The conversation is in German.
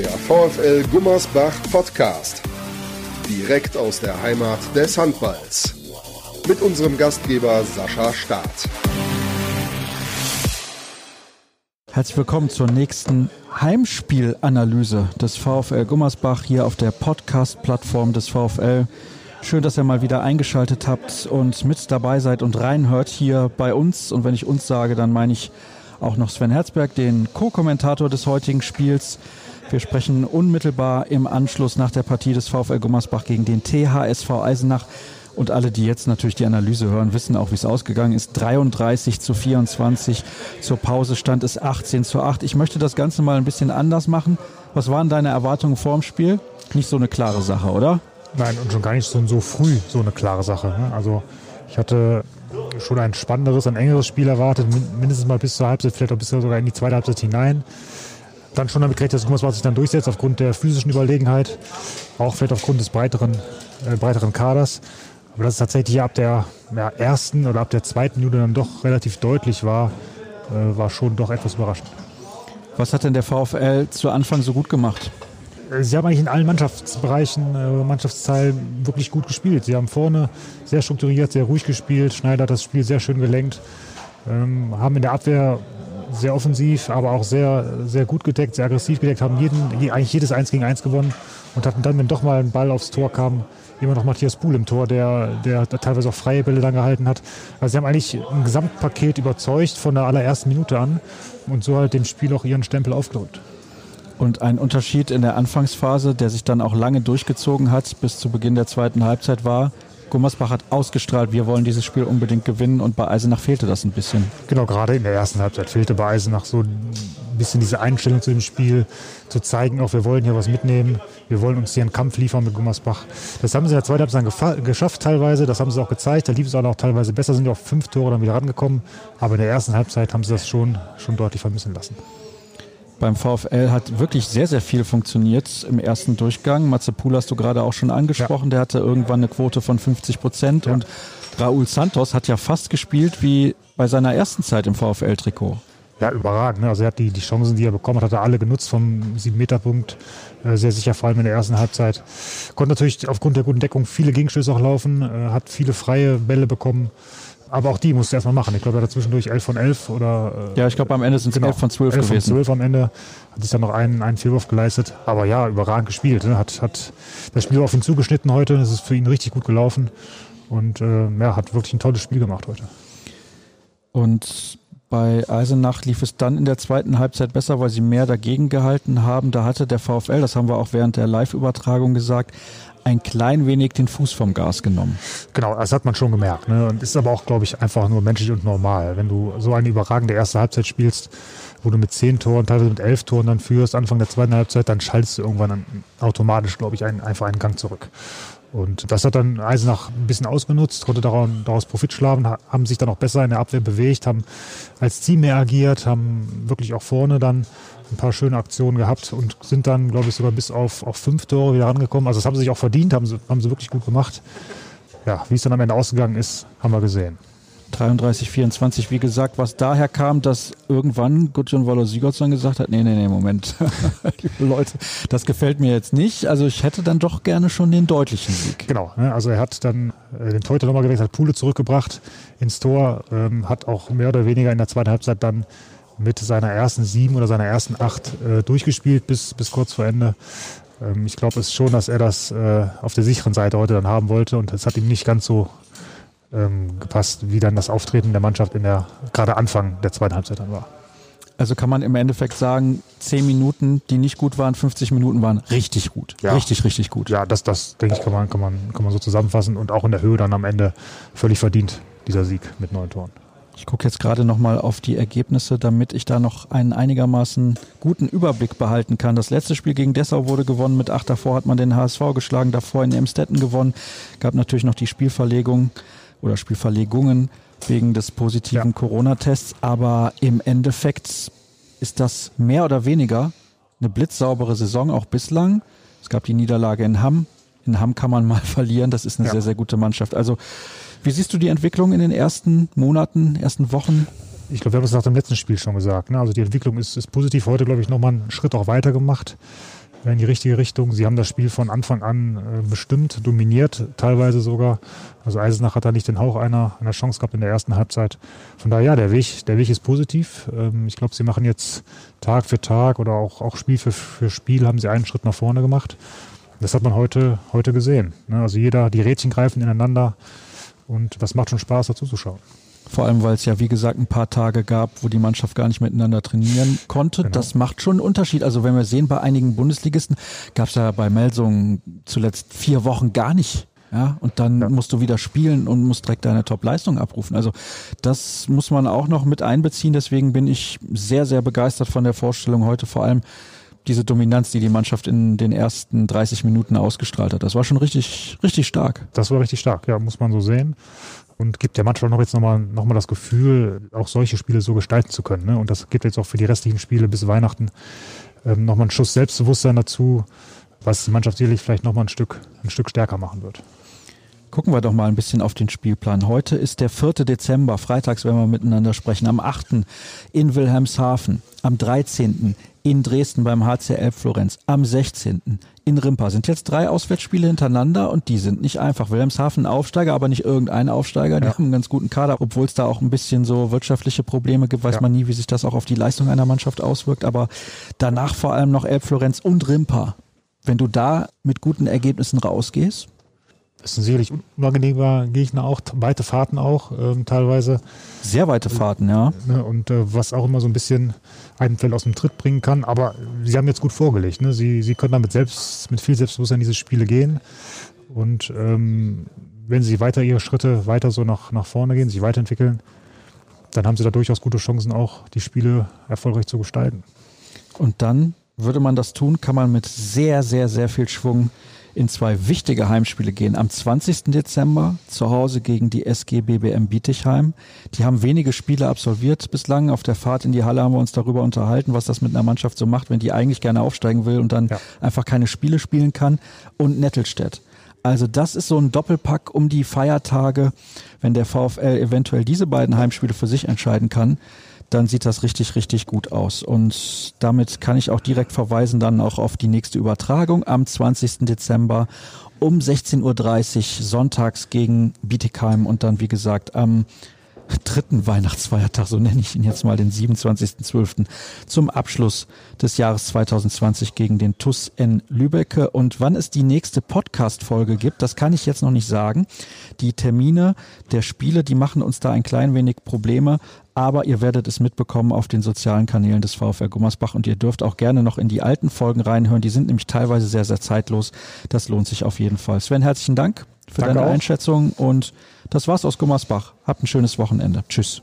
Der VfL Gummersbach Podcast. Direkt aus der Heimat des Handballs. Mit unserem Gastgeber Sascha Staat. Herzlich willkommen zur nächsten Heimspielanalyse des VfL Gummersbach hier auf der Podcast-Plattform des VfL. Schön, dass ihr mal wieder eingeschaltet habt und mit dabei seid und reinhört hier bei uns. Und wenn ich uns sage, dann meine ich auch noch Sven Herzberg, den Co-Kommentator des heutigen Spiels. Wir sprechen unmittelbar im Anschluss nach der Partie des VfL Gummersbach gegen den THSV Eisenach. Und alle, die jetzt natürlich die Analyse hören, wissen auch, wie es ausgegangen ist. 33 zu 24. Zur Pause stand es 18 zu 8. Ich möchte das Ganze mal ein bisschen anders machen. Was waren deine Erwartungen vorm Spiel? Nicht so eine klare Sache, oder? Nein, und schon gar nicht so, so früh so eine klare Sache. Ne? Also ich hatte schon ein spannenderes, ein engeres Spiel erwartet, mindestens mal bis zur Halbzeit, vielleicht auch bis sogar in die zweite Halbzeit hinein. Dann schon damit gerechnet, dass Gummersbach sich dann durchsetzt aufgrund der physischen Überlegenheit, auch vielleicht aufgrund des breiteren, äh, breiteren Kaders. Aber dass es tatsächlich ab der ja, ersten oder ab der zweiten Minute dann doch relativ deutlich war, äh, war schon doch etwas überraschend. Was hat denn der VfL zu Anfang so gut gemacht? Äh, sie haben eigentlich in allen Mannschaftsbereichen, äh, Mannschaftsteilen wirklich gut gespielt. Sie haben vorne sehr strukturiert, sehr ruhig gespielt. Schneider hat das Spiel sehr schön gelenkt. Ähm, haben in der Abwehr sehr offensiv, aber auch sehr, sehr gut gedeckt, sehr aggressiv gedeckt, haben jeden, eigentlich jedes Eins gegen Eins gewonnen und hatten dann, wenn doch mal ein Ball aufs Tor kam, immer noch Matthias Buhl im Tor, der, der teilweise auch freie Bälle dann gehalten hat. Also sie haben eigentlich ein Gesamtpaket überzeugt von der allerersten Minute an und so halt dem Spiel auch ihren Stempel aufgedrückt. Und ein Unterschied in der Anfangsphase, der sich dann auch lange durchgezogen hat, bis zu Beginn der zweiten Halbzeit war, Gummersbach hat ausgestrahlt, wir wollen dieses Spiel unbedingt gewinnen und bei Eisenach fehlte das ein bisschen. Genau, gerade in der ersten Halbzeit fehlte bei Eisenach so ein bisschen diese Einstellung zu dem Spiel, zu zeigen, auch wir wollen hier was mitnehmen, wir wollen uns hier einen Kampf liefern mit Gummersbach. Das haben sie in der zweiten Halbzeit geschafft teilweise, das haben sie auch gezeigt, da lief es auch teilweise besser, sind auf fünf Tore dann wieder rangekommen, aber in der ersten Halbzeit haben sie das schon, schon deutlich vermissen lassen beim VfL hat wirklich sehr, sehr viel funktioniert im ersten Durchgang. Matze Pool hast du gerade auch schon angesprochen. Ja. Der hatte irgendwann eine Quote von 50 Prozent. Ja. Und Raúl Santos hat ja fast gespielt wie bei seiner ersten Zeit im VfL-Trikot. Ja, überragend. Ne? Also er hat die, die Chancen, die er bekommen hat, hat er alle genutzt vom 7-Meter-Punkt. Äh, sehr sicher, vor allem in der ersten Halbzeit. Konnte natürlich aufgrund der guten Deckung viele Gegenstöße auch laufen, äh, hat viele freie Bälle bekommen. Aber auch die musste er erstmal machen. Ich glaube, er hat zwischendurch 11 von 11 oder. Äh, ja, ich glaube, am Ende sind es genau, 11 von 12 11 gewesen. 11 von 12 am Ende. Hat sich dann noch einen, einen Fehlwurf geleistet. Aber ja, überragend gespielt. Ne? Hat, hat das Spiel auf ihn zugeschnitten heute. Es ist für ihn richtig gut gelaufen. Und äh, ja, hat wirklich ein tolles Spiel gemacht heute. Und bei Eisenach lief es dann in der zweiten Halbzeit besser, weil sie mehr dagegen gehalten haben. Da hatte der VfL, das haben wir auch während der Live-Übertragung gesagt, ein klein wenig den Fuß vom Gas genommen. Genau, das hat man schon gemerkt. Ne? Und ist aber auch, glaube ich, einfach nur menschlich und normal. Wenn du so eine überragende erste Halbzeit spielst, wo du mit zehn Toren, teilweise mit elf Toren dann führst, Anfang der zweiten Halbzeit, dann schaltest du irgendwann automatisch, glaube ich, einen, einfach einen Gang zurück. Und das hat dann Eisenach ein bisschen ausgenutzt, konnte daraus Profit schlagen, haben sich dann auch besser in der Abwehr bewegt, haben als Team mehr agiert, haben wirklich auch vorne dann ein paar schöne Aktionen gehabt und sind dann, glaube ich, sogar bis auf, auf fünf Tore wieder rangekommen. Also das haben sie sich auch verdient, haben sie, haben sie wirklich gut gemacht. Ja, wie es dann am Ende ausgegangen ist, haben wir gesehen. 33, 24, wie gesagt, was daher kam, dass irgendwann Gudjon Waller Sigurdsson gesagt hat, nee, nee, nee, Moment, liebe Leute, das gefällt mir jetzt nicht. Also ich hätte dann doch gerne schon den deutlichen Sieg. Genau, ne, also er hat dann äh, den Torhüter nochmal gewechselt, hat Pule zurückgebracht ins Tor, ähm, hat auch mehr oder weniger in der zweiten Halbzeit dann mit seiner ersten sieben oder seiner ersten acht äh, durchgespielt bis, bis kurz vor Ende. Ähm, ich glaube es schon, dass er das äh, auf der sicheren Seite heute dann haben wollte und es hat ihm nicht ganz so ähm, gepasst, wie dann das Auftreten der Mannschaft in der gerade Anfang der zweiten Halbzeit dann war. Also kann man im Endeffekt sagen, zehn Minuten, die nicht gut waren, 50 Minuten waren richtig gut. Ja. Richtig, richtig gut. Ja, das, das denke ich, kann man, kann, man, kann man so zusammenfassen und auch in der Höhe dann am Ende völlig verdient, dieser Sieg mit neun Toren. Ich gucke jetzt gerade nochmal auf die Ergebnisse, damit ich da noch einen einigermaßen guten Überblick behalten kann. Das letzte Spiel gegen Dessau wurde gewonnen mit acht. Davor hat man den HSV geschlagen, davor in Emstetten gewonnen. Gab natürlich noch die Spielverlegung oder Spielverlegungen wegen des positiven ja. Corona-Tests. Aber im Endeffekt ist das mehr oder weniger eine blitzsaubere Saison auch bislang. Es gab die Niederlage in Hamm. In Hamm kann man mal verlieren. Das ist eine ja. sehr, sehr gute Mannschaft. Also wie siehst du die Entwicklung in den ersten Monaten, ersten Wochen? Ich glaube, wir haben das nach dem letzten Spiel schon gesagt. Ne? Also die Entwicklung ist, ist positiv. Heute, glaube ich, nochmal einen Schritt auch weiter gemacht. In die richtige Richtung. Sie haben das Spiel von Anfang an äh, bestimmt, dominiert, teilweise sogar. Also Eisenach hat da nicht den Hauch einer, einer Chance gehabt in der ersten Halbzeit. Von daher, ja, der Weg, der Weg ist positiv. Ähm, ich glaube, sie machen jetzt Tag für Tag oder auch, auch Spiel für, für Spiel haben sie einen Schritt nach vorne gemacht. Das hat man heute, heute gesehen. Ne? Also jeder, die Rädchen greifen ineinander und das macht schon Spaß, dazu zu schauen. Vor allem, weil es ja, wie gesagt, ein paar Tage gab, wo die Mannschaft gar nicht miteinander trainieren konnte. Genau. Das macht schon einen Unterschied. Also wenn wir sehen, bei einigen Bundesligisten gab es ja bei Melsungen zuletzt vier Wochen gar nicht. Ja, und dann ja. musst du wieder spielen und musst direkt deine Top-Leistung abrufen. Also das muss man auch noch mit einbeziehen. Deswegen bin ich sehr, sehr begeistert von der Vorstellung heute. Vor allem diese Dominanz, die die Mannschaft in den ersten 30 Minuten ausgestrahlt hat. Das war schon richtig, richtig stark. Das war richtig stark, ja, muss man so sehen und gibt der Mannschaft noch jetzt nochmal noch mal das Gefühl, auch solche Spiele so gestalten zu können. Ne? Und das gibt jetzt auch für die restlichen Spiele bis Weihnachten ähm, nochmal einen Schuss Selbstbewusstsein dazu, was die Mannschaft sicherlich vielleicht nochmal ein Stück, ein Stück stärker machen wird. Gucken wir doch mal ein bisschen auf den Spielplan. Heute ist der 4. Dezember, freitags werden wir miteinander sprechen. Am 8. in Wilhelmshaven, am 13. in Dresden beim HCL Florenz, am 16. in Rimpa. Sind jetzt drei Auswärtsspiele hintereinander und die sind nicht einfach. Wilhelmshaven Aufsteiger, aber nicht irgendein Aufsteiger. Die ja. haben einen ganz guten Kader, obwohl es da auch ein bisschen so wirtschaftliche Probleme gibt. Weiß ja. man nie, wie sich das auch auf die Leistung einer Mannschaft auswirkt. Aber danach vor allem noch Elbflorenz und Rimpa. Wenn du da mit guten Ergebnissen rausgehst, das sind sicherlich unangenehmer Gegner auch, weite Fahrten auch ähm, teilweise. Sehr weite Fahrten, ja. Ne, und äh, was auch immer so ein bisschen einen Feld aus dem Tritt bringen kann. Aber sie haben jetzt gut vorgelegt. Ne? Sie, sie können damit selbst, mit viel Selbstbewusstsein in diese Spiele gehen. Und ähm, wenn sie weiter ihre Schritte weiter so nach, nach vorne gehen, sich weiterentwickeln, dann haben sie da durchaus gute Chancen, auch die Spiele erfolgreich zu gestalten. Und dann würde man das tun, kann man mit sehr, sehr, sehr viel Schwung in zwei wichtige Heimspiele gehen. Am 20. Dezember zu Hause gegen die SG BBM Bietigheim. Die haben wenige Spiele absolviert bislang. Auf der Fahrt in die Halle haben wir uns darüber unterhalten, was das mit einer Mannschaft so macht, wenn die eigentlich gerne aufsteigen will und dann ja. einfach keine Spiele spielen kann. Und Nettelstedt. Also das ist so ein Doppelpack um die Feiertage, wenn der VfL eventuell diese beiden Heimspiele für sich entscheiden kann dann sieht das richtig, richtig gut aus. Und damit kann ich auch direkt verweisen dann auch auf die nächste Übertragung am 20. Dezember um 16.30 Uhr sonntags gegen Bietigheim und dann, wie gesagt, am dritten Weihnachtsfeiertag, so nenne ich ihn jetzt mal, den 27.12. zum Abschluss des Jahres 2020 gegen den TUS N Lübecke. Und wann es die nächste Podcast-Folge gibt, das kann ich jetzt noch nicht sagen. Die Termine der Spiele, die machen uns da ein klein wenig Probleme aber ihr werdet es mitbekommen auf den sozialen Kanälen des VfR Gummersbach und ihr dürft auch gerne noch in die alten Folgen reinhören. Die sind nämlich teilweise sehr, sehr zeitlos. Das lohnt sich auf jeden Fall. Sven, herzlichen Dank für Danke deine auch. Einschätzung und das war's aus Gummersbach. Habt ein schönes Wochenende. Tschüss.